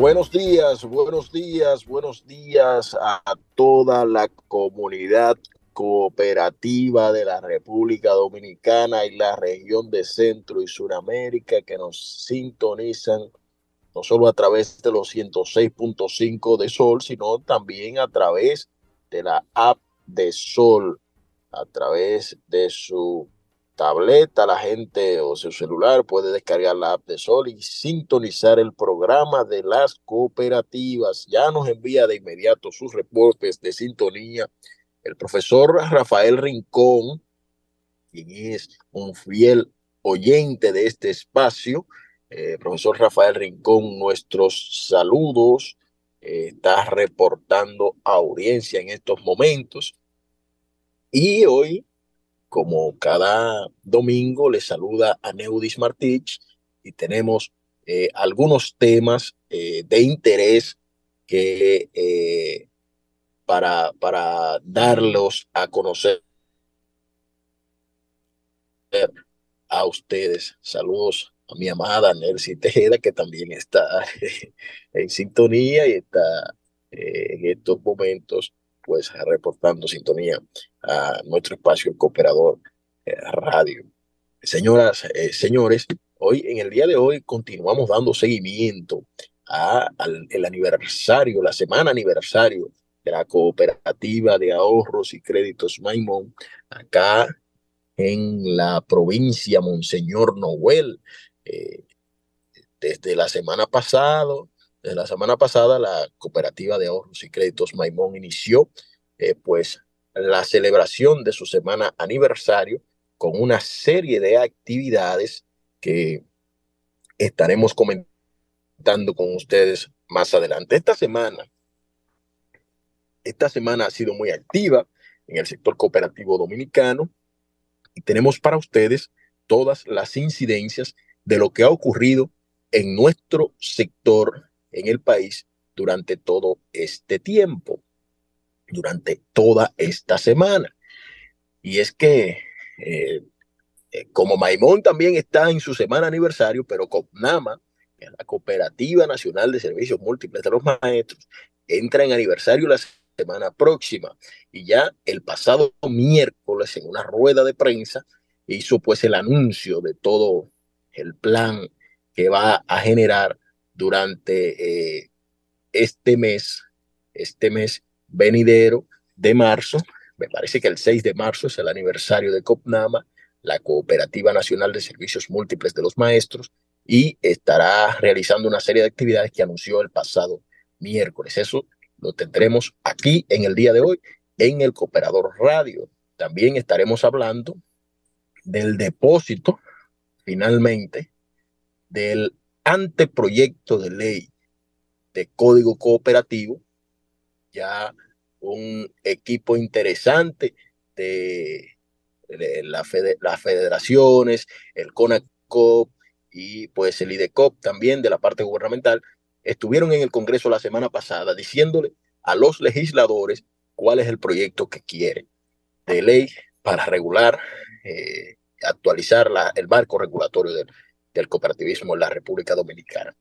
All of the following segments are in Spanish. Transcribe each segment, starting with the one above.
Buenos días, buenos días, buenos días a toda la comunidad cooperativa de la República Dominicana y la región de Centro y Suramérica que nos sintonizan no solo a través de los 106.5 de Sol, sino también a través de la app de Sol, a través de su tableta, la gente o su celular puede descargar la app de Sol y sintonizar el programa de las cooperativas. Ya nos envía de inmediato sus reportes de sintonía el profesor Rafael Rincón, quien es un fiel oyente de este espacio. Eh, profesor Rafael Rincón, nuestros saludos. Eh, está reportando audiencia en estos momentos. Y hoy como cada domingo, les saluda a Neudis Martich y tenemos eh, algunos temas eh, de interés que eh, para, para darlos a conocer a ustedes. Saludos a mi amada Nelcy Tejeda, que también está en sintonía y está en estos momentos pues reportando sintonía a nuestro espacio Cooperador eh, Radio. Señoras, eh, señores, hoy en el día de hoy continuamos dando seguimiento al el aniversario, la semana aniversario de la cooperativa de ahorros y créditos Maimón, acá en la provincia Monseñor Noel. Eh, desde la semana pasada, desde la semana pasada, la cooperativa de ahorros y créditos Maimón inició eh, pues la celebración de su semana aniversario con una serie de actividades que estaremos comentando con ustedes más adelante. Esta semana, esta semana ha sido muy activa en el sector cooperativo dominicano y tenemos para ustedes todas las incidencias de lo que ha ocurrido en nuestro sector en el país durante todo este tiempo, durante toda esta semana. Y es que, eh, eh, como Maimón también está en su semana aniversario, pero COPNAMA, la Cooperativa Nacional de Servicios Múltiples de los Maestros, entra en aniversario la semana próxima. Y ya el pasado miércoles, en una rueda de prensa, hizo pues el anuncio de todo el plan que va a generar durante eh, este mes, este mes venidero de marzo. Me parece que el 6 de marzo es el aniversario de COPNAMA, la Cooperativa Nacional de Servicios Múltiples de los Maestros, y estará realizando una serie de actividades que anunció el pasado miércoles. Eso lo tendremos aquí en el día de hoy en el Cooperador Radio. También estaremos hablando del depósito, finalmente, del anteproyecto de ley de código cooperativo, ya un equipo interesante de, la las federaciones, el CONACOP y pues el IDECOP también de la parte gubernamental, estuvieron en el Congreso la semana pasada diciéndole a los legisladores cuál es el proyecto que quieren de ley para regular, eh, actualizar la, el marco regulatorio del, del cooperativismo en la República Dominicana.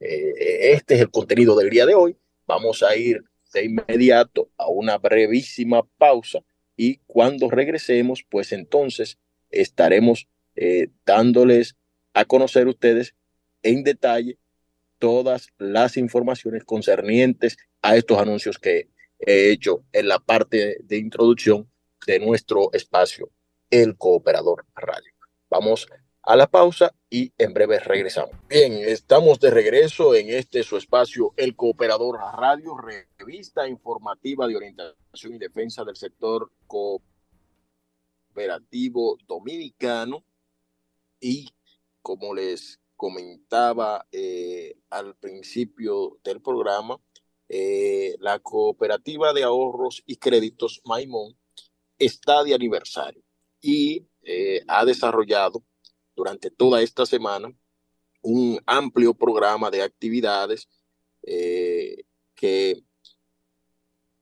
Eh, este es el contenido del día de hoy. Vamos a ir de inmediato a una brevísima pausa y cuando regresemos, pues entonces estaremos eh, dándoles a conocer ustedes en detalle todas las informaciones concernientes a estos anuncios que he hecho en la parte de introducción de nuestro espacio, el Cooperador Radio. Vamos a la pausa y en breve regresamos. Bien, estamos de regreso en este su espacio, El Cooperador Radio, revista informativa de orientación y defensa del sector cooperativo dominicano. Y como les comentaba eh, al principio del programa, eh, la cooperativa de ahorros y créditos Maimón está de aniversario y eh, ha desarrollado durante toda esta semana un amplio programa de actividades eh, que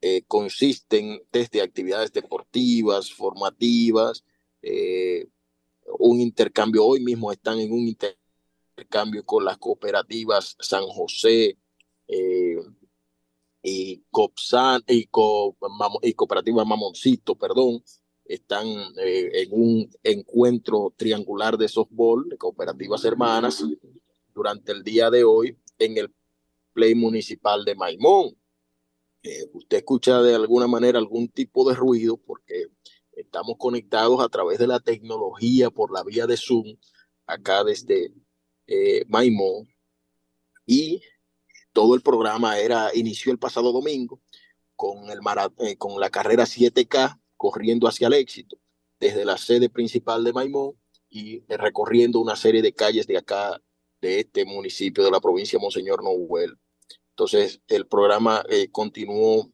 eh, consisten desde actividades deportivas, formativas, eh, un intercambio, hoy mismo están en un intercambio con las cooperativas San José, eh, y Copsan y, y Cooperativa Mamoncito, perdón, están eh, en un encuentro triangular de softball de cooperativas hermanas durante el día de hoy en el Play Municipal de Maimón. Eh, usted escucha de alguna manera algún tipo de ruido porque estamos conectados a través de la tecnología por la vía de Zoom acá desde eh, Maimón y todo el programa era inició el pasado domingo con el eh, con la carrera 7K corriendo hacia el éxito desde la sede principal de Maimón y recorriendo una serie de calles de acá de este municipio de la provincia Monseñor Noel. Entonces, el programa eh, continuó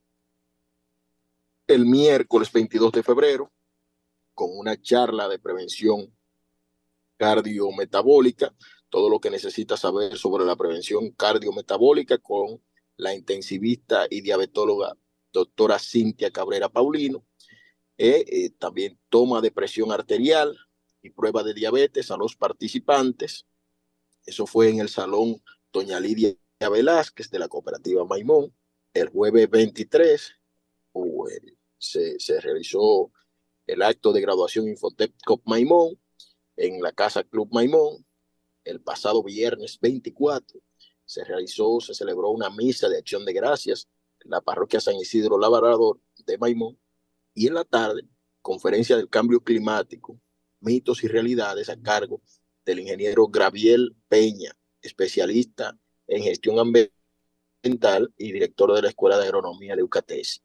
el miércoles 22 de febrero con una charla de prevención cardiometabólica, todo lo que necesita saber sobre la prevención cardiometabólica con la intensivista y diabetóloga doctora Cintia Cabrera Paulino. Eh, eh, también toma de presión arterial y prueba de diabetes a los participantes. Eso fue en el salón Doña Lidia Velázquez de la cooperativa Maimón. El jueves 23 se, se, realizó el acto de graduación Infotep Cop Maimón en la Casa Club Maimón. El pasado viernes 24 se realizó, se celebró una misa de acción de gracias en la parroquia San Isidro Labrador de Maimón. Y en la tarde, conferencia del cambio climático, mitos y realidades a cargo del ingeniero Graviel Peña, especialista en gestión ambiental y director de la Escuela de Agronomía de Eucatesi.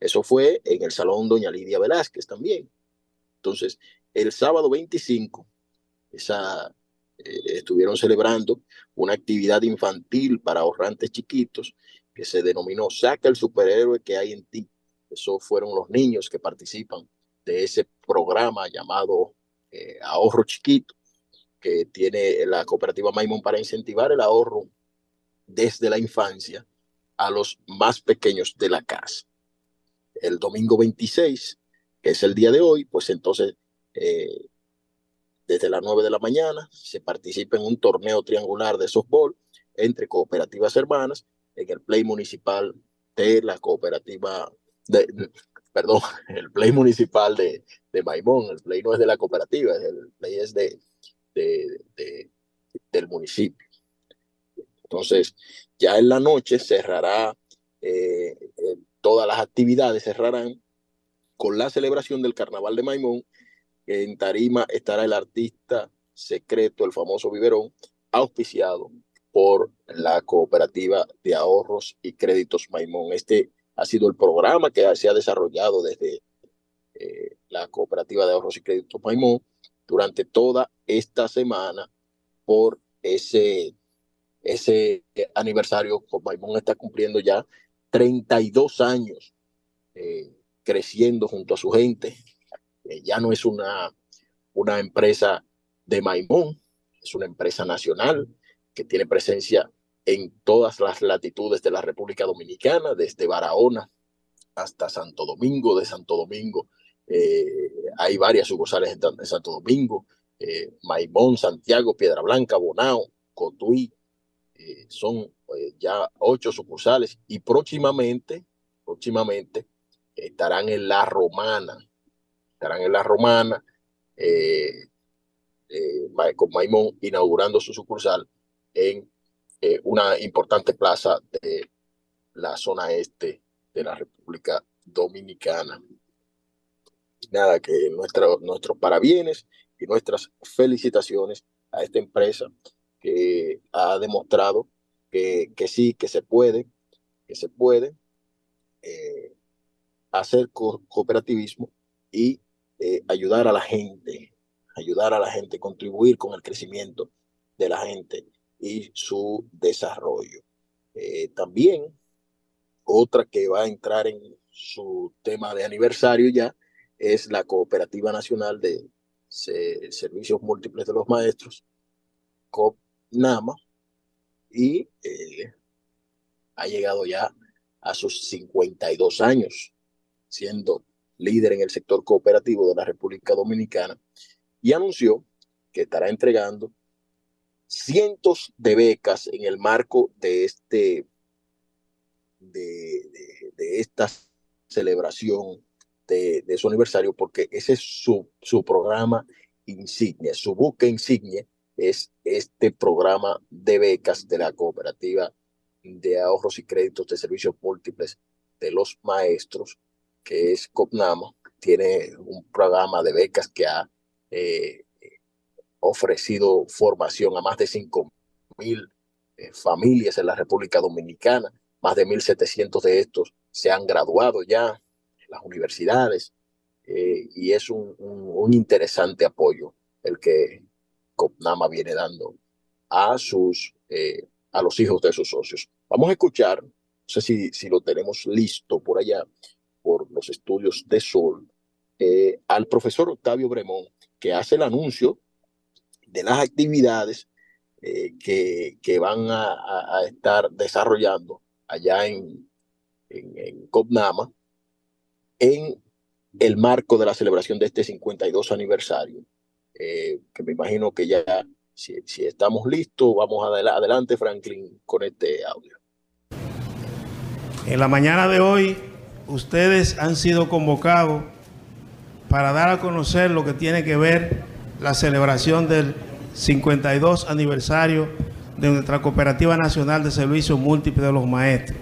Eso fue en el Salón Doña Lidia Velázquez también. Entonces, el sábado 25, esa, eh, estuvieron celebrando una actividad infantil para ahorrantes chiquitos que se denominó Saca el superhéroe que hay en ti. Esos fueron los niños que participan de ese programa llamado eh, Ahorro Chiquito, que tiene la cooperativa Maimón para incentivar el ahorro desde la infancia a los más pequeños de la casa. El domingo 26, que es el día de hoy, pues entonces eh, desde las 9 de la mañana se participa en un torneo triangular de softball entre cooperativas hermanas en el play municipal de la cooperativa, perdón, el play municipal de, de Maimón. El play no es de la cooperativa, el play es de del municipio. Entonces, ya en la noche cerrará, eh, eh, todas las actividades cerrarán con la celebración del Carnaval de Maimón. En Tarima estará el artista secreto, el famoso Biberón, auspiciado por la cooperativa de ahorros y créditos Maimón. Este ha sido el programa que se ha desarrollado desde eh, la cooperativa de ahorros y créditos Maimón durante toda esta semana por ese ese aniversario, Maimón está cumpliendo ya 32 años eh, creciendo junto a su gente. Eh, ya no es una, una empresa de Maimón, es una empresa nacional que tiene presencia en todas las latitudes de la República Dominicana, desde Barahona hasta Santo Domingo, de Santo Domingo. Eh, hay varias sucursales en Santo Domingo, Maimón, Santiago, Piedra Blanca, Bonao, Cotuí, eh, son eh, ya ocho sucursales y próximamente, próximamente estarán en La Romana, estarán en La Romana eh, con Maimón inaugurando su sucursal en una importante plaza de la zona este de la República Dominicana. Nada, que nuestro, nuestros parabienes y nuestras felicitaciones a esta empresa que ha demostrado que, que sí, que se puede, que se puede eh, hacer cooperativismo y eh, ayudar a la gente, ayudar a la gente, contribuir con el crecimiento de la gente y su desarrollo. Eh, también otra que va a entrar en su tema de aniversario ya es la Cooperativa Nacional de Servicios Múltiples de los Maestros, COP Nama y eh, ha llegado ya a sus 52 años siendo líder en el sector cooperativo de la República Dominicana y anunció que estará entregando cientos de becas en el marco de este de, esta celebración de, su aniversario, porque ese es su, su programa insignia, su buque insignia es este programa de becas de la cooperativa de ahorros y créditos de servicios múltiples de los maestros, que es COPNAMA, tiene un programa de becas que ha eh, ofrecido formación a más de 5 mil eh, familias en la República Dominicana. Más de 1.700 de estos se han graduado ya en las universidades eh, y es un, un, interesante apoyo el que COPNAMA viene dando a, sus, a los hijos de sus socios. Vamos a escuchar, no sé si, si lo tenemos listo por allá, por los estudios de Sol, al profesor Octavio Bremón, que hace el anuncio de las actividades eh, que, que, van a, estar desarrollando allá en, en, Copnama en el marco de la celebración de este 52 aniversario, eh, que me imagino que ya, si, si estamos listos, vamos adelante, Franklin, con este audio. En la mañana de hoy, ustedes han sido convocados para dar a conocer lo que tiene que ver la celebración del 52 aniversario de nuestra Cooperativa Nacional de Servicios Múltiples de los Maestros.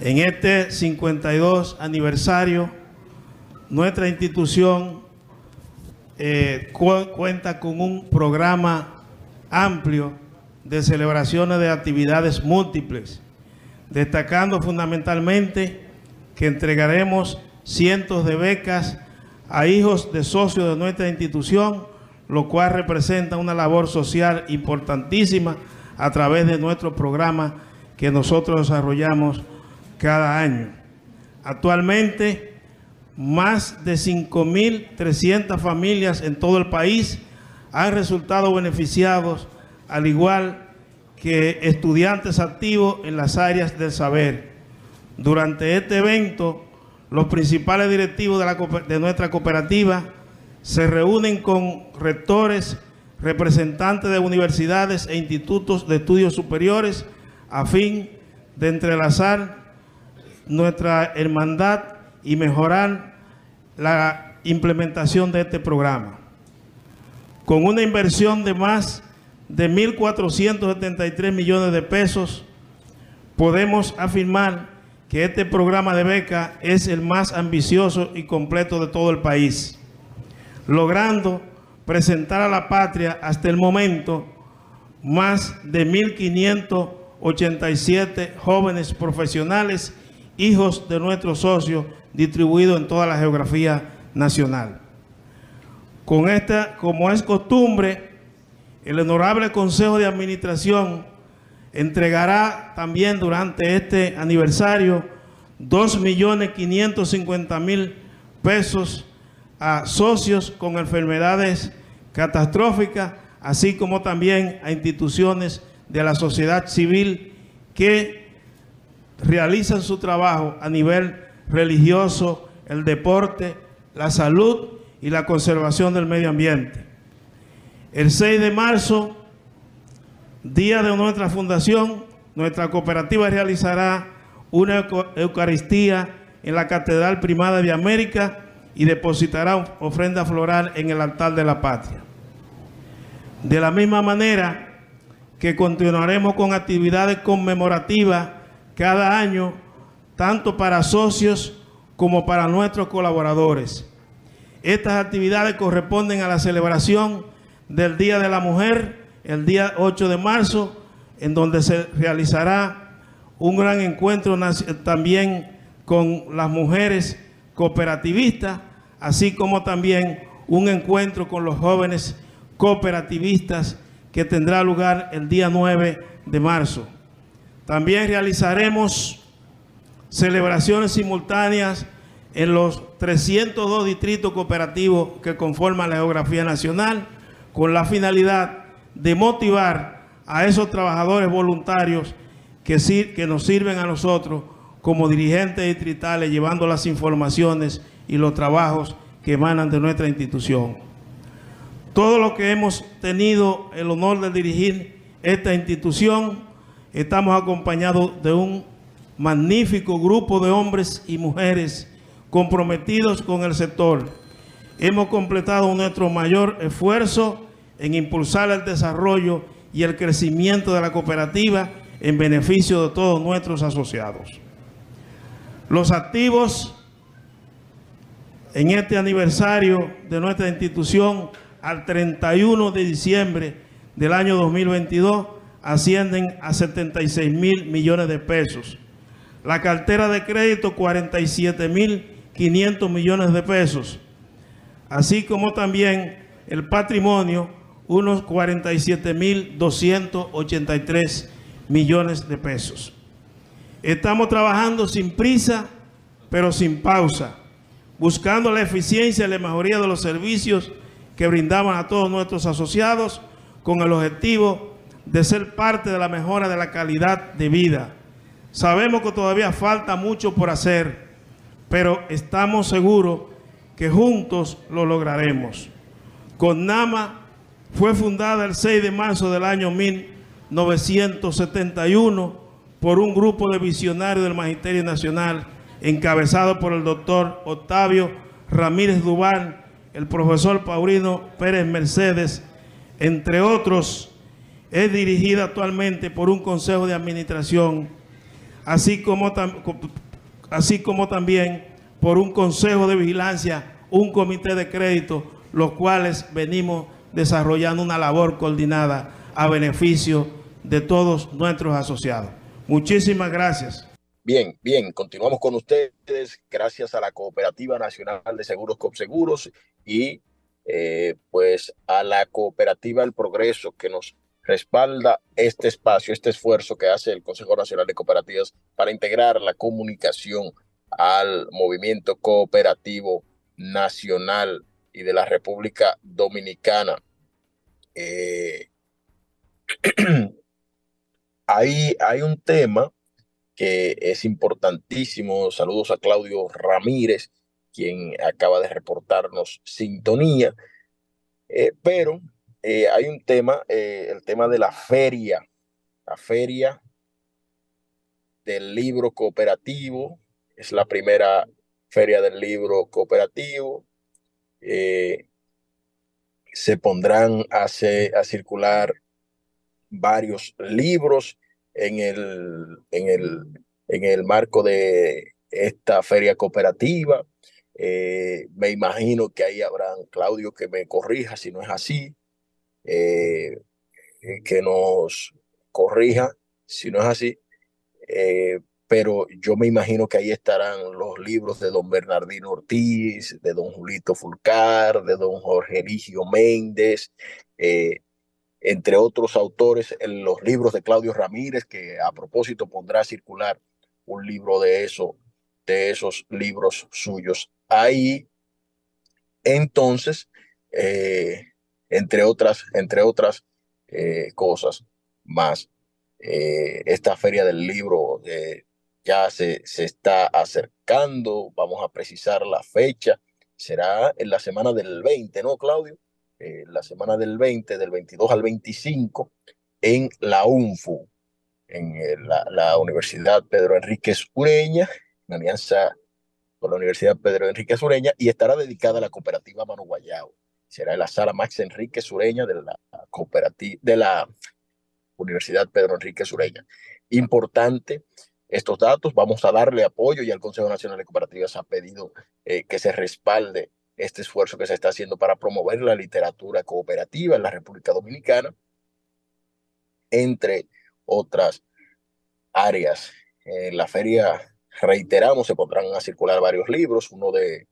En este 52 aniversario, nuestra institución eh, cuenta con un programa amplio de celebraciones de actividades múltiples, destacando fundamentalmente que entregaremos cientos de becas a hijos de socios de nuestra institución, lo cual representa una labor social importantísima a través de nuestro programa que nosotros desarrollamos cada año. Actualmente, más de 5.300 familias en todo el país han resultado beneficiados, al igual que estudiantes activos en las áreas del saber. Durante este evento, los principales directivos de, nuestra cooperativa se reúnen con rectores, representantes de universidades e institutos de estudios superiores a fin de entrelazar nuestra hermandad y mejorar la implementación de este programa. Con una inversión de más de 1.473 millones de pesos, podemos afirmar que este programa de beca es el más ambicioso y completo de todo el país, logrando presentar a la patria hasta el momento más de 1.587 jóvenes profesionales, hijos de nuestros socios, distribuidos en toda la geografía nacional. Con esta, como es costumbre, el Honorable Consejo de Administración entregará también durante este aniversario 2.550.000 pesos a socios con enfermedades catastróficas, así como también a instituciones de la sociedad civil que realizan su trabajo a nivel religioso, el deporte, la salud y la conservación del medio ambiente. El 6 de marzo Día de nuestra fundación, nuestra cooperativa realizará una Eucaristía en la Catedral Primada de América y depositará ofrenda floral en el altar de la patria. De la misma manera que continuaremos con actividades conmemorativas cada año, tanto para socios como para nuestros colaboradores. Estas actividades corresponden a la celebración del Día de la Mujer, el día 8 de marzo, en donde se realizará un gran encuentro también con las mujeres cooperativistas, así como también un encuentro con los jóvenes cooperativistas que tendrá lugar el día 9 de marzo. También realizaremos celebraciones simultáneas en los 302 distritos cooperativos que conforman la geografía nacional con la finalidad de motivar a esos trabajadores voluntarios que, que nos sirven a nosotros como dirigentes distritales, llevando las informaciones y los trabajos que emanan de nuestra institución. Todo lo que hemos tenido el honor de dirigir esta institución, estamos acompañados de un magnífico grupo de hombres y mujeres comprometidos con el sector. Hemos completado nuestro mayor esfuerzo en impulsar el desarrollo y el crecimiento de la cooperativa en beneficio de todos nuestros asociados. Los activos en este aniversario de nuestra institución al 31 de diciembre del año 2022 ascienden a 76 mil millones de pesos. La cartera de crédito 47 mil 500 millones de pesos, así como también el patrimonio unos 47 mil 283 millones de pesos. Estamos trabajando sin prisa, pero sin pausa, buscando la eficiencia y la mejoría de los servicios que brindaban a todos nuestros asociados con el objetivo de ser parte de la mejora de la calidad de vida. Sabemos que todavía falta mucho por hacer, pero estamos seguros que juntos lo lograremos. Con Nama fue fundada el 6 de marzo del año 1971 por un grupo de visionarios del Magisterio Nacional encabezado por el doctor Octavio Ramírez Dubán, el profesor Paulino Pérez Mercedes, entre otros, es dirigida actualmente por un consejo de administración, así como, así como también por un consejo de vigilancia, un comité de crédito, los cuales venimos desarrollando una labor coordinada a beneficio de todos nuestros asociados. Muchísimas gracias. Bien, bien, continuamos con ustedes gracias a la Cooperativa Nacional de Seguros COPSEGUROS y eh, pues a la Cooperativa El Progreso que nos respalda este espacio, este esfuerzo que hace el Consejo Nacional de Cooperativas para integrar la comunicación al movimiento cooperativo nacional y de la República Dominicana. Eh, hay, hay un tema que es importantísimo. Saludos a Claudio Ramírez, quien acaba de reportarnos sintonía. Eh, pero eh, hay un tema, el tema de la feria, la feria del libro cooperativo. Es la primera feria del libro cooperativo. Eh, se pondrán a, circular varios libros en el, en, el, en el marco de esta feria cooperativa. Eh, me imagino que ahí habrán, Claudio, que me corrija si no es así, eh, que nos corrija si no es así, pero yo me imagino que ahí estarán los libros de don Bernardino Ortiz, de don Julito Fulcar, de don Jorge Eligio Méndez, eh, entre otros autores, los libros de Claudio Ramírez, que a propósito pondrá a circular un libro de eso, de esos libros suyos. Ahí, entonces, eh, entre otras, entre otras eh, cosas más, esta feria del libro ya se, se está acercando, vamos a precisar la fecha, será en la semana del 20, ¿no, Claudio? Eh, la semana del 20, del 22 al 25, en la UNFU, en eh, la, Universidad Pedro Enríquez Ureña, en alianza con la Universidad Pedro Enríquez Ureña, y estará dedicada a la cooperativa Mano Guayao. Será en la sala Max Enríquez Ureña de la cooperativa, de la Universidad Pedro Enríquez Ureña. Importante estos datos. Vamos a darle apoyo y al Consejo Nacional de Cooperativas ha pedido eh, que se respalde este esfuerzo que se está haciendo para promover la literatura cooperativa en la República Dominicana, entre otras áreas. En la feria, reiteramos, se pondrán a circular varios libros, uno de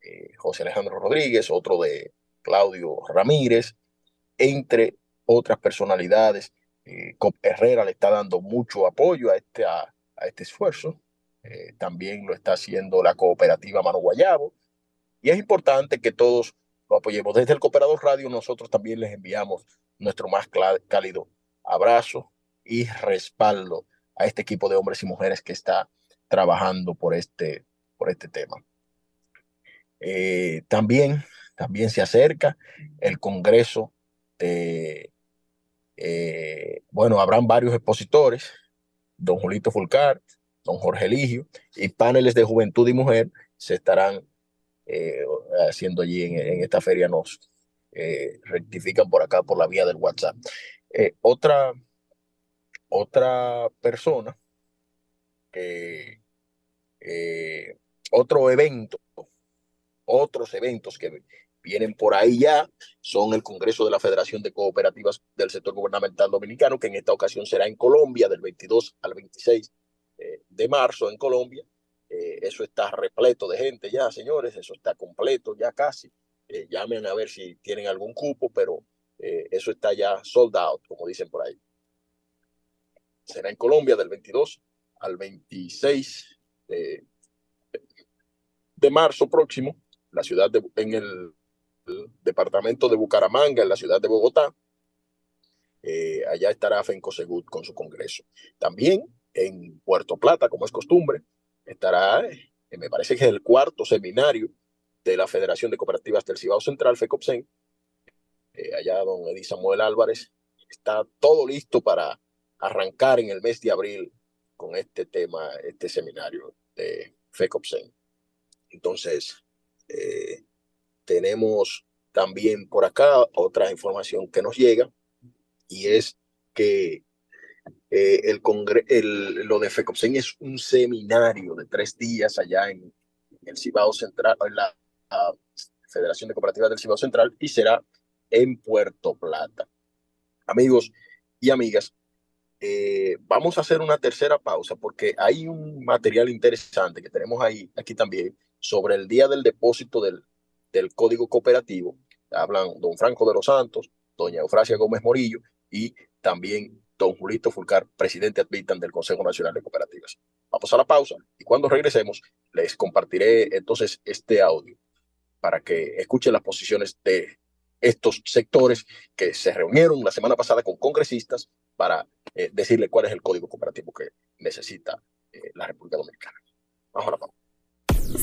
eh, José Alejandro Rodríguez, otro de Claudio Ramírez, entre otras personalidades. Eh, Cop Herrera le está dando mucho apoyo a esta a este esfuerzo. Eh, también lo está haciendo la cooperativa Mano Guayabo. Y es importante que todos lo apoyemos. Desde el Cooperador Radio nosotros también les enviamos nuestro más cálido abrazo y respaldo a este equipo de hombres y mujeres que está trabajando por este, por este tema. Eh, también, también se acerca el Congreso de, eh, bueno, habrán varios expositores, don Julito Fulcar, don Jorge Eligio, y paneles de juventud y mujer se estarán eh, haciendo allí en, esta feria. Nos eh, rectifican por acá por la vía del WhatsApp. Eh, otra, otra persona, otro evento, otros eventos que vienen por ahí ya son el Congreso de la Federación de Cooperativas del Sector Gubernamental Dominicano, que en esta ocasión será en Colombia del 22 al 26 eh, de marzo en Colombia. Eh, eso está repleto de gente ya, señores, eso está completo ya casi. Eh, llamen a ver si tienen algún cupo, pero eso está ya sold out, como dicen por ahí. Será en Colombia del 22 al 26 de, marzo próximo, la ciudad de, en el departamento de Bucaramanga, en la ciudad de Bogotá. Eh, allá estará Fencosegut con su congreso. También en Puerto Plata, como es costumbre, estará, eh, me parece que es el cuarto seminario de la Federación de Cooperativas del Cibao Central, FECOPSEN. Eh, allá don Edith Samuel Álvarez está todo listo para arrancar en el mes de abril con este tema, este seminario de FECOPSEN. Entonces, eh, tenemos también por acá otra información que nos llega y es que eh, el, el lo de FECOPSEN es un seminario de tres días allá en, el Cibao Central, en la, Federación de Cooperativas del Cibao Central y será en Puerto Plata. Amigos y amigas, eh, vamos a hacer una tercera pausa porque hay un material interesante que tenemos ahí, aquí también, sobre el día del depósito del, del Código Cooperativo. Hablan don Franco de los Santos, doña Eufrasia Gómez Morillo y también don Julito Fulcar, presidente admitan del Consejo Nacional de Cooperativas. Vamos a la pausa y cuando regresemos les compartiré entonces este audio para que escuchen las posiciones de estos sectores que se reunieron la semana pasada con congresistas para eh, decirle cuál es el código cooperativo que necesita eh, la República Dominicana. Vamos a la pausa.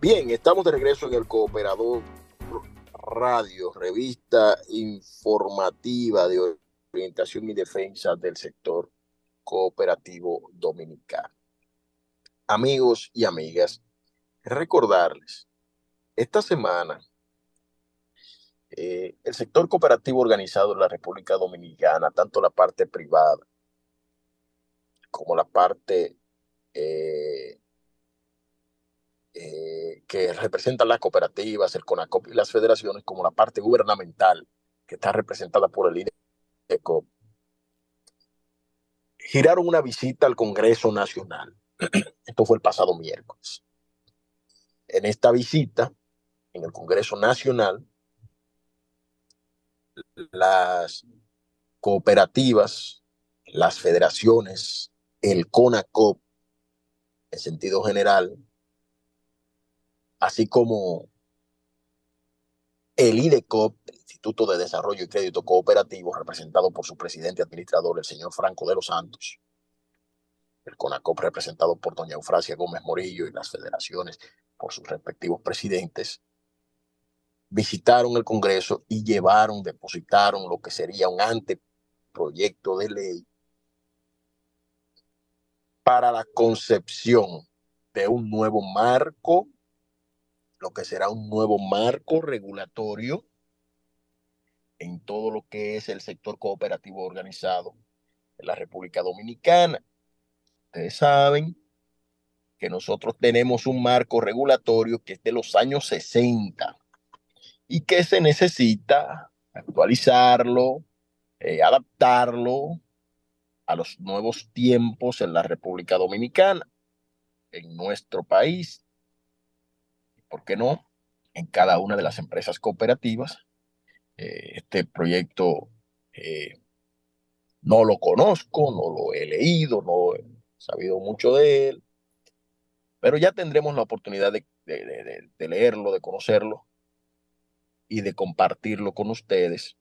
Bien, estamos de regreso en el Cooperador Radio, revista informativa de orientación y defensa del sector cooperativo dominicano. Amigos y amigas, recordarles, esta semana eh, el sector cooperativo organizado en la República Dominicana, tanto la parte privada como la parte eh, eh, que representa las cooperativas, el CONACOP y las federaciones, como la parte gubernamental que está representada por el INECO, giraron una visita al Congreso Nacional. Esto fue el pasado miércoles. En esta visita, en el Congreso Nacional, las cooperativas, las federaciones, el CONACOP, en sentido general, así como el IDECOP, Instituto de Desarrollo y Crédito Cooperativo, representado por su presidente administrador, el señor Franco de los Santos, el CONACOP representado por doña Eufrasia Gómez Morillo y las federaciones por sus respectivos presidentes, visitaron el Congreso y llevaron, depositaron lo que sería un anteproyecto de ley para la concepción de un nuevo marco, lo que será un nuevo marco regulatorio en todo lo que es el sector cooperativo organizado en la República Dominicana. Ustedes saben que nosotros tenemos un marco regulatorio que es de los años 60 y que se necesita actualizarlo, eh, adaptarlo a los nuevos tiempos en la República Dominicana, en nuestro país, ¿por qué no? En cada una de las empresas cooperativas. Eh, este proyecto eh, no lo conozco, no lo he leído, no he sabido mucho de él, pero ya tendremos la oportunidad de, leerlo, de conocerlo y de compartirlo con ustedes,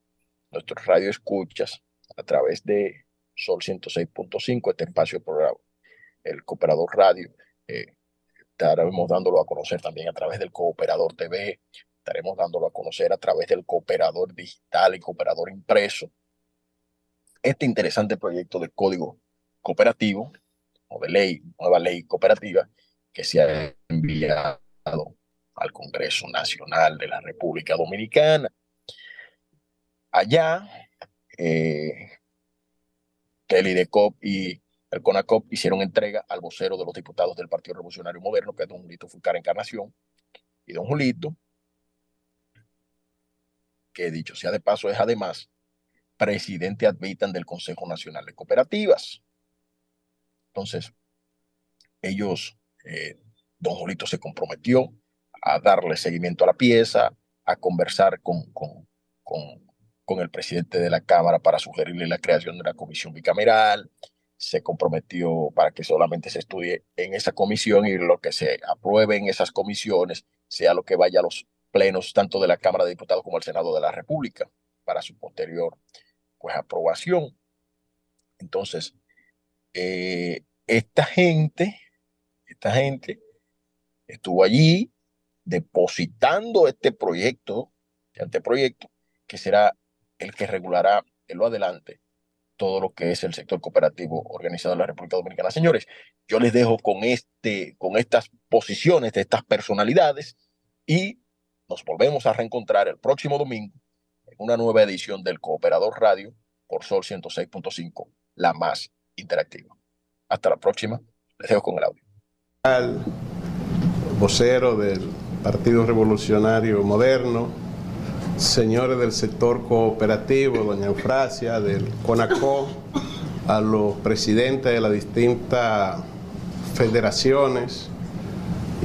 nuestros radioescuchas, a través de Sol 106.5, este espacio programa, el Cooperador Radio. Eh, estaremos dándolo a conocer también a través del Cooperador TV, estaremos dándolo a conocer a través del Cooperador Digital y Cooperador Impreso. Este interesante proyecto de código cooperativo o de ley, nueva ley cooperativa, que se ha enviado al Congreso Nacional de la República Dominicana. Allá, eh, que el IDECOP y el CONACOP hicieron entrega al vocero de los diputados del Partido Revolucionario Moderno, que es don Julito Fulcar Encarnación, y don Julito, que dicho sea de paso, es además presidente admitan del Consejo Nacional de Cooperativas. Entonces, ellos, eh, don Julito se comprometió a darle seguimiento a la pieza, a conversar con, con, con con el presidente de la Cámara para sugerirle la creación de una comisión bicameral. Se comprometió para que solamente se estudie en esa comisión y lo que se apruebe en esas comisiones sea lo que vaya a los plenos tanto de la Cámara de Diputados como del Senado de la República para su posterior pues, aprobación. Entonces, eh, esta gente, esta gente estuvo allí depositando este proyecto, este anteproyecto, que será el que regulará en lo adelante todo lo que es el sector cooperativo organizado en la República Dominicana. Señores, yo les dejo con, este, con estas posiciones de estas personalidades y nos volvemos a reencontrar el próximo domingo en una nueva edición del Cooperador Radio por Sol 106.5, la más interactiva. Hasta la próxima. Les dejo con el audio. Al vocero del Partido Revolucionario Moderno, señores del sector cooperativo, doña Eufrasia, del CONACO, a los presidentes de las distintas federaciones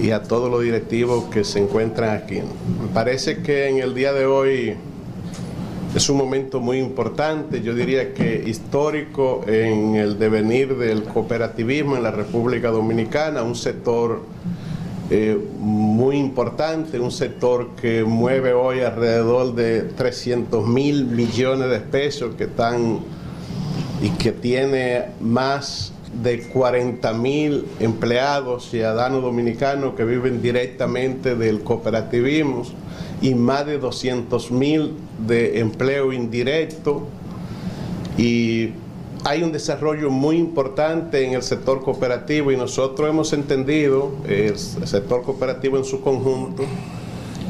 y a todos los directivos que se encuentran aquí. Me parece que en el día de hoy es un momento muy importante, yo diría que histórico en el devenir del cooperativismo en la República Dominicana, un sector eh, muy importante, un sector que mueve hoy alrededor de 300 mil millones de pesos que están y que tiene más de 40 mil empleados ciudadanos dominicanos que viven directamente del cooperativismo y más de 200 mil de empleo indirecto. Y hay un desarrollo muy importante en el sector cooperativo y nosotros hemos entendido, el sector cooperativo en su conjunto,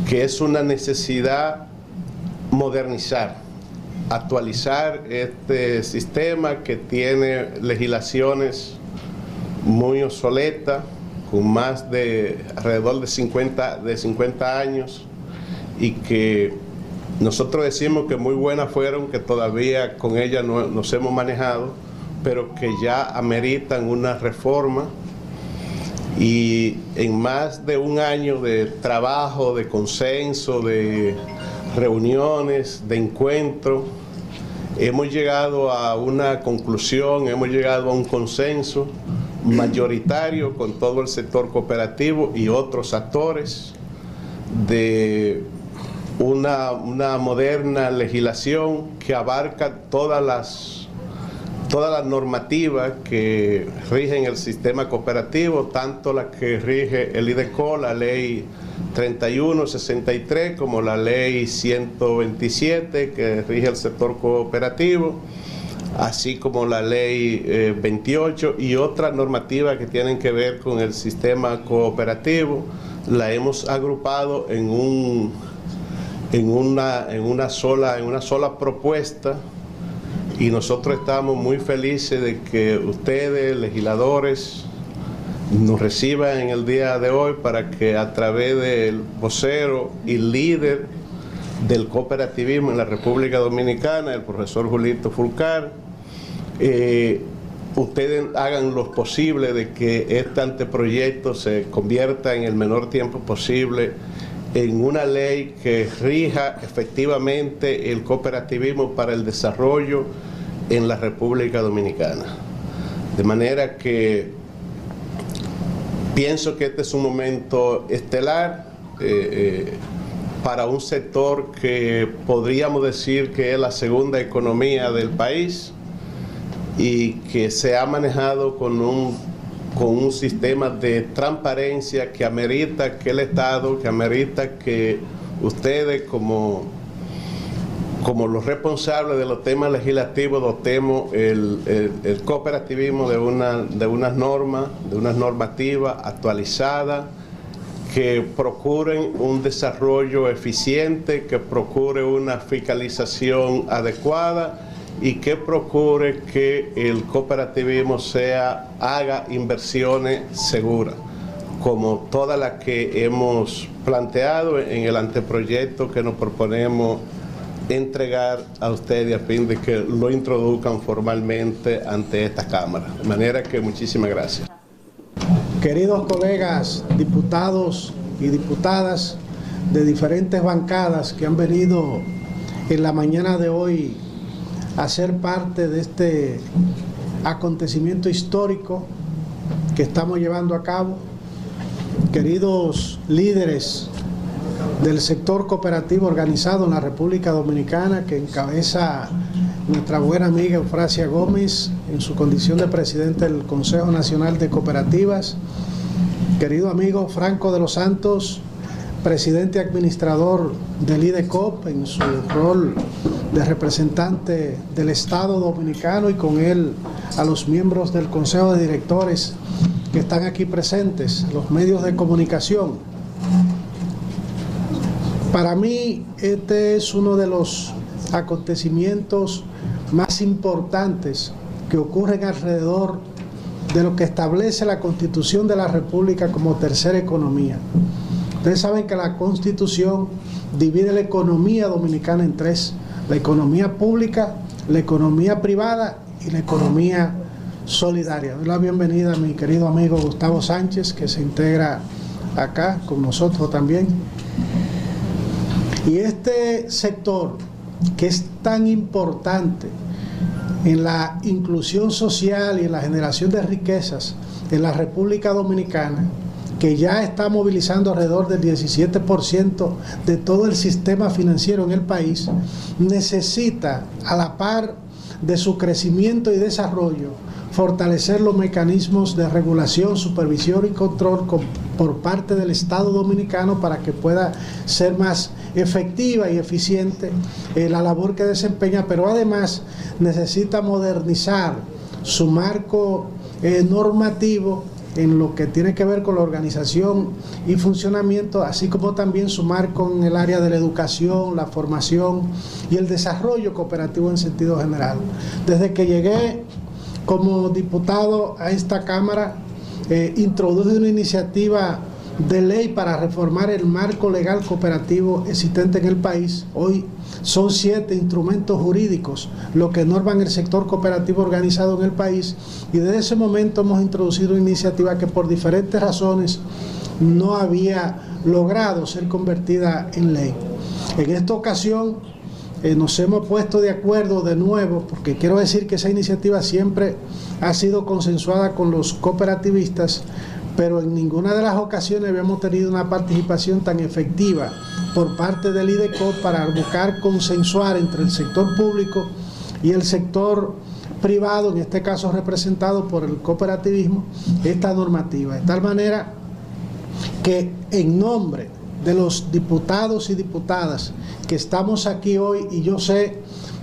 que es una necesidad modernizar, actualizar este sistema que tiene legislaciones muy obsoletas, con más de alrededor de 50, de 50 años y que nosotros decimos que muy buenas fueron, que todavía con ellas no, nos hemos manejado, pero que ya ameritan una reforma. Y en más de un año de trabajo, de consenso, de reuniones, de encuentro, hemos llegado a una conclusión, hemos llegado a un consenso mayoritario con todo el sector cooperativo y otros actores de una, una moderna legislación que abarca todas las todas las normativas que rigen el sistema cooperativo, tanto la que rige el IDECO, la ley 3163, como la ley 127 que rige el sector cooperativo, así como la ley 28 eh, y otras normativas que tienen que ver con el sistema cooperativo, la hemos agrupado en un en una, en una sola en una sola propuesta y nosotros estamos muy felices de que ustedes, legisladores, nos reciban en el día de hoy para que a través del vocero y líder del cooperativismo en la República Dominicana, el profesor Julito Fulcar, eh, ustedes hagan lo posible de que este anteproyecto se convierta en el menor tiempo posible en una ley que rija efectivamente el cooperativismo para el desarrollo en la República Dominicana. De manera que pienso que este es un momento estelar eh, eh, para un sector que podríamos decir que es la segunda economía del país y que se ha manejado con un con un sistema de transparencia que amerita que el Estado, que amerita que ustedes como, como los responsables de los temas legislativos dotemos el, cooperativismo de, una, de unas normas, de unas normativas actualizadas que procuren un desarrollo eficiente, que procure una fiscalización adecuada y que procure que el cooperativismo sea, haga inversiones seguras, como todas las que hemos planteado en el anteproyecto que nos proponemos entregar a ustedes a fin de que lo introduzcan formalmente ante esta Cámara. De manera que muchísimas gracias. Queridos colegas, diputados y diputadas de diferentes bancadas que han venido en la mañana de hoy a parte de este acontecimiento histórico que estamos llevando a cabo. Queridos líderes del sector cooperativo organizado en la República Dominicana que encabeza nuestra buena amiga Eufrasia Gómez en su condición de presidente del Consejo Nacional de Cooperativas, querido amigo Franco de los Santos, presidente administrador del IDECOP en su rol de representante del Estado Dominicano y con él a los miembros del Consejo de Directores que están aquí presentes, los medios de comunicación. Para mí este es uno de los acontecimientos más importantes que ocurren alrededor de lo que establece la Constitución de la República como tercera economía. Ustedes saben que la Constitución divide la economía dominicana en tres la economía pública, la economía privada y la economía solidaria. Doy la bienvenida a mi querido amigo Gustavo Sánchez, que se integra acá con nosotros también. Y este sector, que es tan importante en la inclusión social y en la generación de riquezas en la República Dominicana, que ya está movilizando alrededor del 17% de todo el sistema financiero en el país, necesita, a la par de su crecimiento y desarrollo, fortalecer los mecanismos de regulación, supervisión y control por parte del Estado dominicano para que pueda ser más efectiva y eficiente eh, la labor que desempeña, pero además necesita modernizar su marco eh, normativo en lo que tiene que ver con la organización y funcionamiento, así como también sumar con el área de la educación, la formación y el desarrollo cooperativo en sentido general. Desde que llegué como diputado a esta Cámara, eh, introduje una iniciativa de ley para reformar el marco legal cooperativo existente en el país. Hoy son siete instrumentos jurídicos lo que norman el sector cooperativo organizado en el país y desde ese momento hemos introducido una iniciativa que por diferentes razones no había logrado ser convertida en ley. En esta ocasión eh, nos hemos puesto de acuerdo de nuevo, porque quiero decir que esa iniciativa siempre ha sido consensuada con los cooperativistas, pero en ninguna de las ocasiones habíamos tenido una participación tan efectiva por parte del IDECO para buscar consensuar entre el sector público y el sector privado, en este caso representado por el cooperativismo, esta normativa. De tal manera que en nombre de los diputados y diputadas que estamos aquí hoy, y yo sé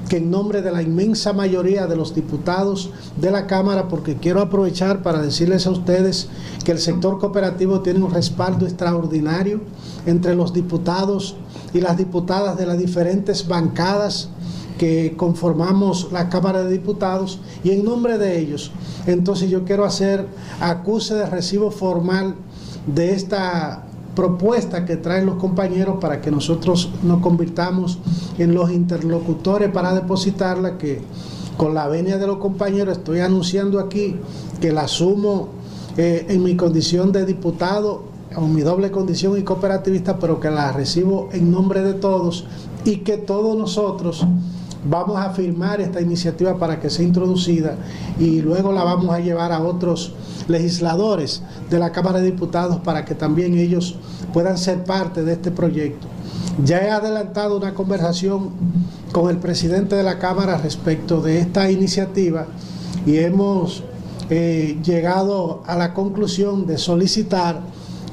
que en nombre de la inmensa mayoría de los diputados de la Cámara, porque quiero aprovechar para decirles a ustedes que el sector cooperativo tiene un respaldo extraordinario entre los diputados y las diputadas de las diferentes bancadas que conformamos la Cámara de Diputados y en nombre de ellos, entonces yo quiero hacer acuse de recibo formal de esta propuesta que traen los compañeros para que nosotros nos convirtamos en los interlocutores para depositarla, que con la venia de los compañeros estoy anunciando aquí que la asumo eh, en mi condición de diputado, con mi doble condición y cooperativista, pero que la recibo en nombre de todos y que todos nosotros vamos a firmar esta iniciativa para que sea introducida y luego la vamos a llevar a otros legisladores de la Cámara de Diputados para que también ellos puedan ser parte de este proyecto. Ya he adelantado una conversación con el presidente de la Cámara respecto de esta iniciativa y hemos eh, llegado a la conclusión de solicitar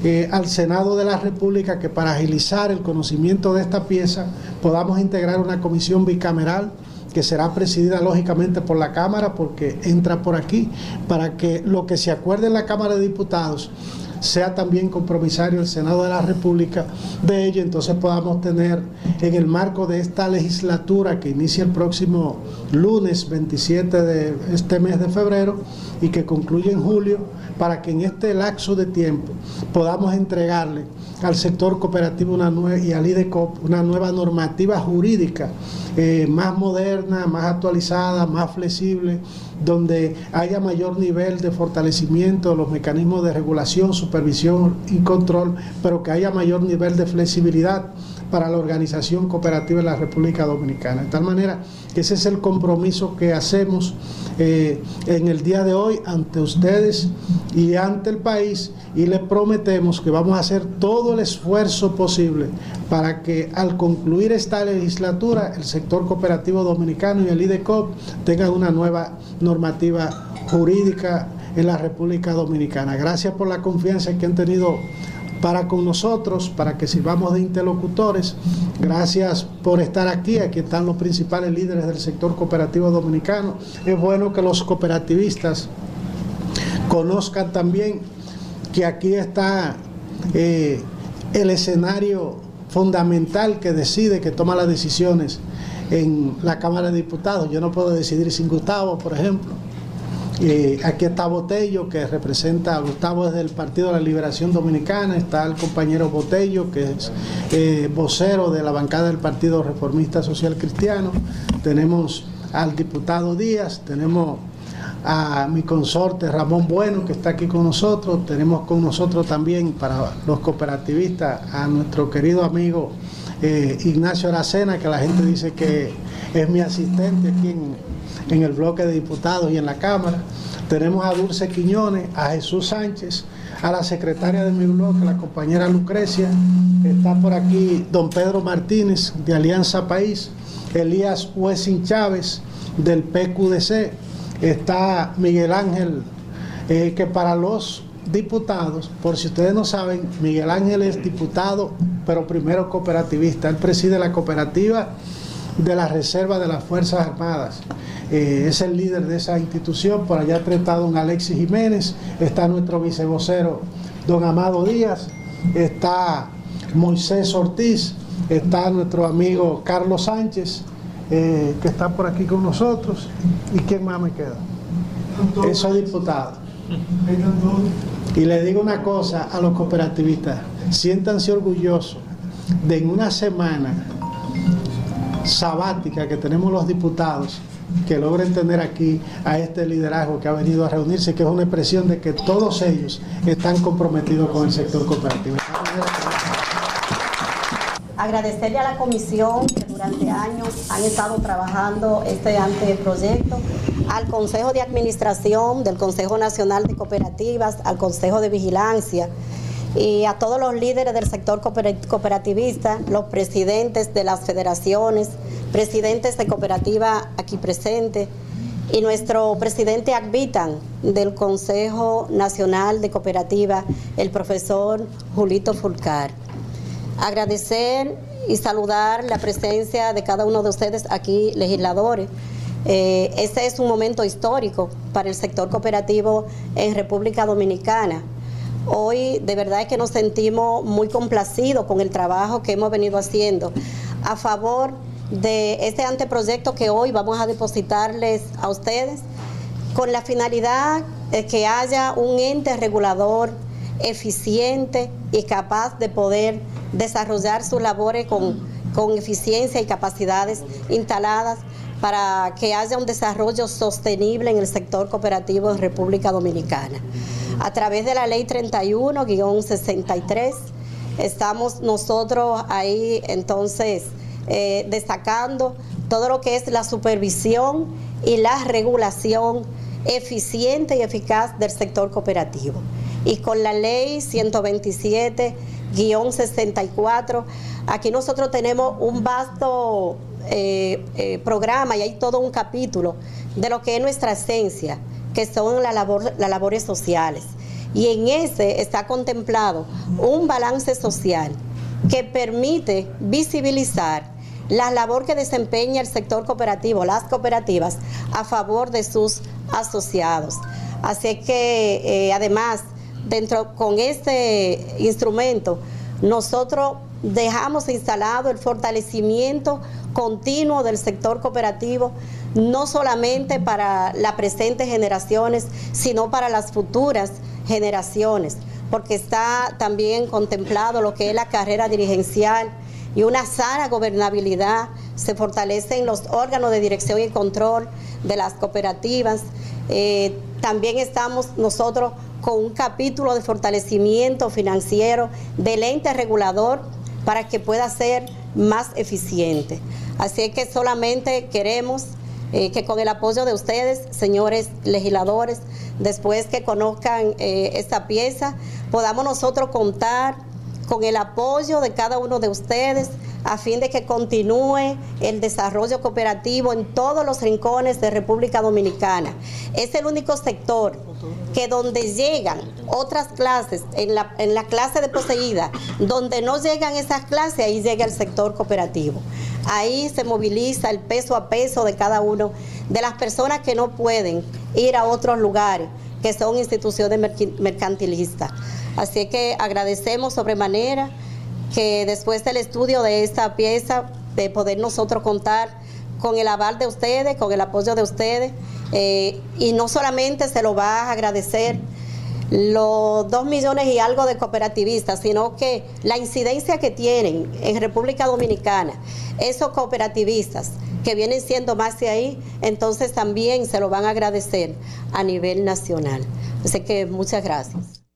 eh, al Senado de la República que para agilizar el conocimiento de esta pieza podamos integrar una comisión bicameral que será presidida lógicamente por la Cámara porque entra por aquí, para que lo que se acuerde en la Cámara de Diputados sea también compromisario el Senado de la República de ello, entonces podamos tener en el marco de esta legislatura que inicia el próximo lunes 27 de este mes de febrero y que concluye en julio, para que en este lapso de tiempo podamos entregarle al sector cooperativo y al IDECOP una nueva normativa jurídica eh, más moderna, más actualizada, más flexible, donde haya mayor nivel de fortalecimiento de los mecanismos de regulación, supervisión y control, pero que haya mayor nivel de flexibilidad para la organización cooperativa en la República Dominicana. De tal manera que ese es el compromiso que hacemos eh, en el día de hoy ante ustedes y ante el país y les prometemos que vamos a hacer todo el esfuerzo posible para que al concluir esta legislatura el sector cooperativo dominicano y el IDECOP tengan una nueva normativa jurídica en la República Dominicana. Gracias por la confianza que han tenido para con nosotros, para que sirvamos de interlocutores. Gracias por estar aquí. Aquí están los principales líderes del sector cooperativo dominicano. Es bueno que los cooperativistas conozcan también que aquí está eh, el escenario fundamental que decide, que toma las decisiones en la Cámara de Diputados. Yo no puedo decidir sin Gustavo, por ejemplo. Eh, aquí está Botello, que representa a Gustavo desde el Partido de la Liberación Dominicana. Está el compañero Botello, que es eh, vocero de la bancada del Partido Reformista Social Cristiano. Tenemos al diputado Díaz, tenemos a mi consorte Ramón Bueno, que está aquí con nosotros. Tenemos con nosotros también, para los cooperativistas, a nuestro querido amigo eh, Ignacio Aracena, que la gente dice que es mi asistente aquí en el bloque de diputados y en la Cámara. Tenemos a Dulce Quiñones, a Jesús Sánchez, a la secretaria de mi bloque, la compañera Lucrecia. Está por aquí don Pedro Martínez de Alianza País, Elías Huesin Chávez del PQDC. Está Miguel Ángel, eh, que para los diputados, por si ustedes no saben, Miguel Ángel es diputado, pero primero cooperativista. Él preside la cooperativa de la Reserva de las Fuerzas Armadas. Eh, es el líder de esa institución, por allá está don Alexis Jiménez, está nuestro vicevocero don Amado Díaz, está Moisés Ortiz, está nuestro amigo Carlos Sánchez, eh, que está por aquí con nosotros. ¿Y quién más me queda? Eso diputado. Y le digo una cosa a los cooperativistas, siéntanse orgullosos de en una semana sabática que tenemos los diputados, que logren tener aquí a este liderazgo que ha venido a reunirse, que es una expresión de que todos ellos están comprometidos con el sector cooperativo. Agradecerle a la comisión que durante años han estado trabajando este anteproyecto, al Consejo de Administración del Consejo Nacional de Cooperativas, al Consejo de Vigilancia, y a todos los líderes del sector cooperativista, los presidentes de las federaciones, presidentes de cooperativa aquí presentes y nuestro presidente Agbitan del Consejo Nacional de Cooperativa, el profesor Julito Fulcar. Agradecer y saludar la presencia de cada uno de ustedes aquí, legisladores. Eh, este es un momento histórico para el sector cooperativo en República Dominicana Hoy de verdad es que nos sentimos muy complacidos con el trabajo que hemos venido haciendo a favor de este anteproyecto que hoy vamos a depositarles a ustedes con la finalidad de que haya un ente regulador eficiente y capaz de poder desarrollar sus labores con, con eficiencia y capacidades instaladas para que haya un desarrollo sostenible en el sector cooperativo en República Dominicana a través de la ley 31-63. Estamos nosotros ahí entonces eh, destacando todo lo que es la supervisión y la regulación eficiente y eficaz del sector cooperativo. Y con la ley 127-64, aquí nosotros tenemos un vasto eh, eh, programa y hay todo un capítulo de lo que es nuestra esencia que son las labores sociales. Y en ese está contemplado un balance social que permite visibilizar la labor que desempeña el sector cooperativo, las cooperativas, a favor de sus asociados. Así que eh, además, dentro con este instrumento, nosotros dejamos instalado el fortalecimiento continuo del sector cooperativo no solamente para las presentes generaciones, sino para las futuras generaciones, porque está también contemplado lo que es la carrera dirigencial y una sana gobernabilidad. Se fortalecen los órganos de dirección y control de las cooperativas. Eh, también estamos nosotros con un capítulo de fortalecimiento financiero del ente regulador para que pueda ser más eficiente. Así que solamente queremos eh, que con el apoyo de ustedes, señores legisladores, después que conozcan eh, esta pieza, podamos nosotros contar con el apoyo de cada uno de ustedes a fin de que continúe el desarrollo cooperativo en todos los rincones de República Dominicana. Es el único sector que donde llegan otras clases, en la, en la clase de poseída, donde no llegan esas clases, ahí llega el sector cooperativo. Ahí se moviliza el peso a peso de cada uno de las personas que no pueden ir a otros lugares, que son instituciones mercantilistas. Así que agradecemos sobremanera que después del estudio de esta pieza, de poder nosotros contar con el aval de ustedes, con el apoyo de ustedes, eh, y no solamente se lo va a agradecer los dos millones y algo de cooperativistas, sino que la incidencia que tienen en República Dominicana, esos cooperativistas que vienen siendo más de ahí, entonces también se lo van a agradecer a nivel nacional. Así que muchas gracias.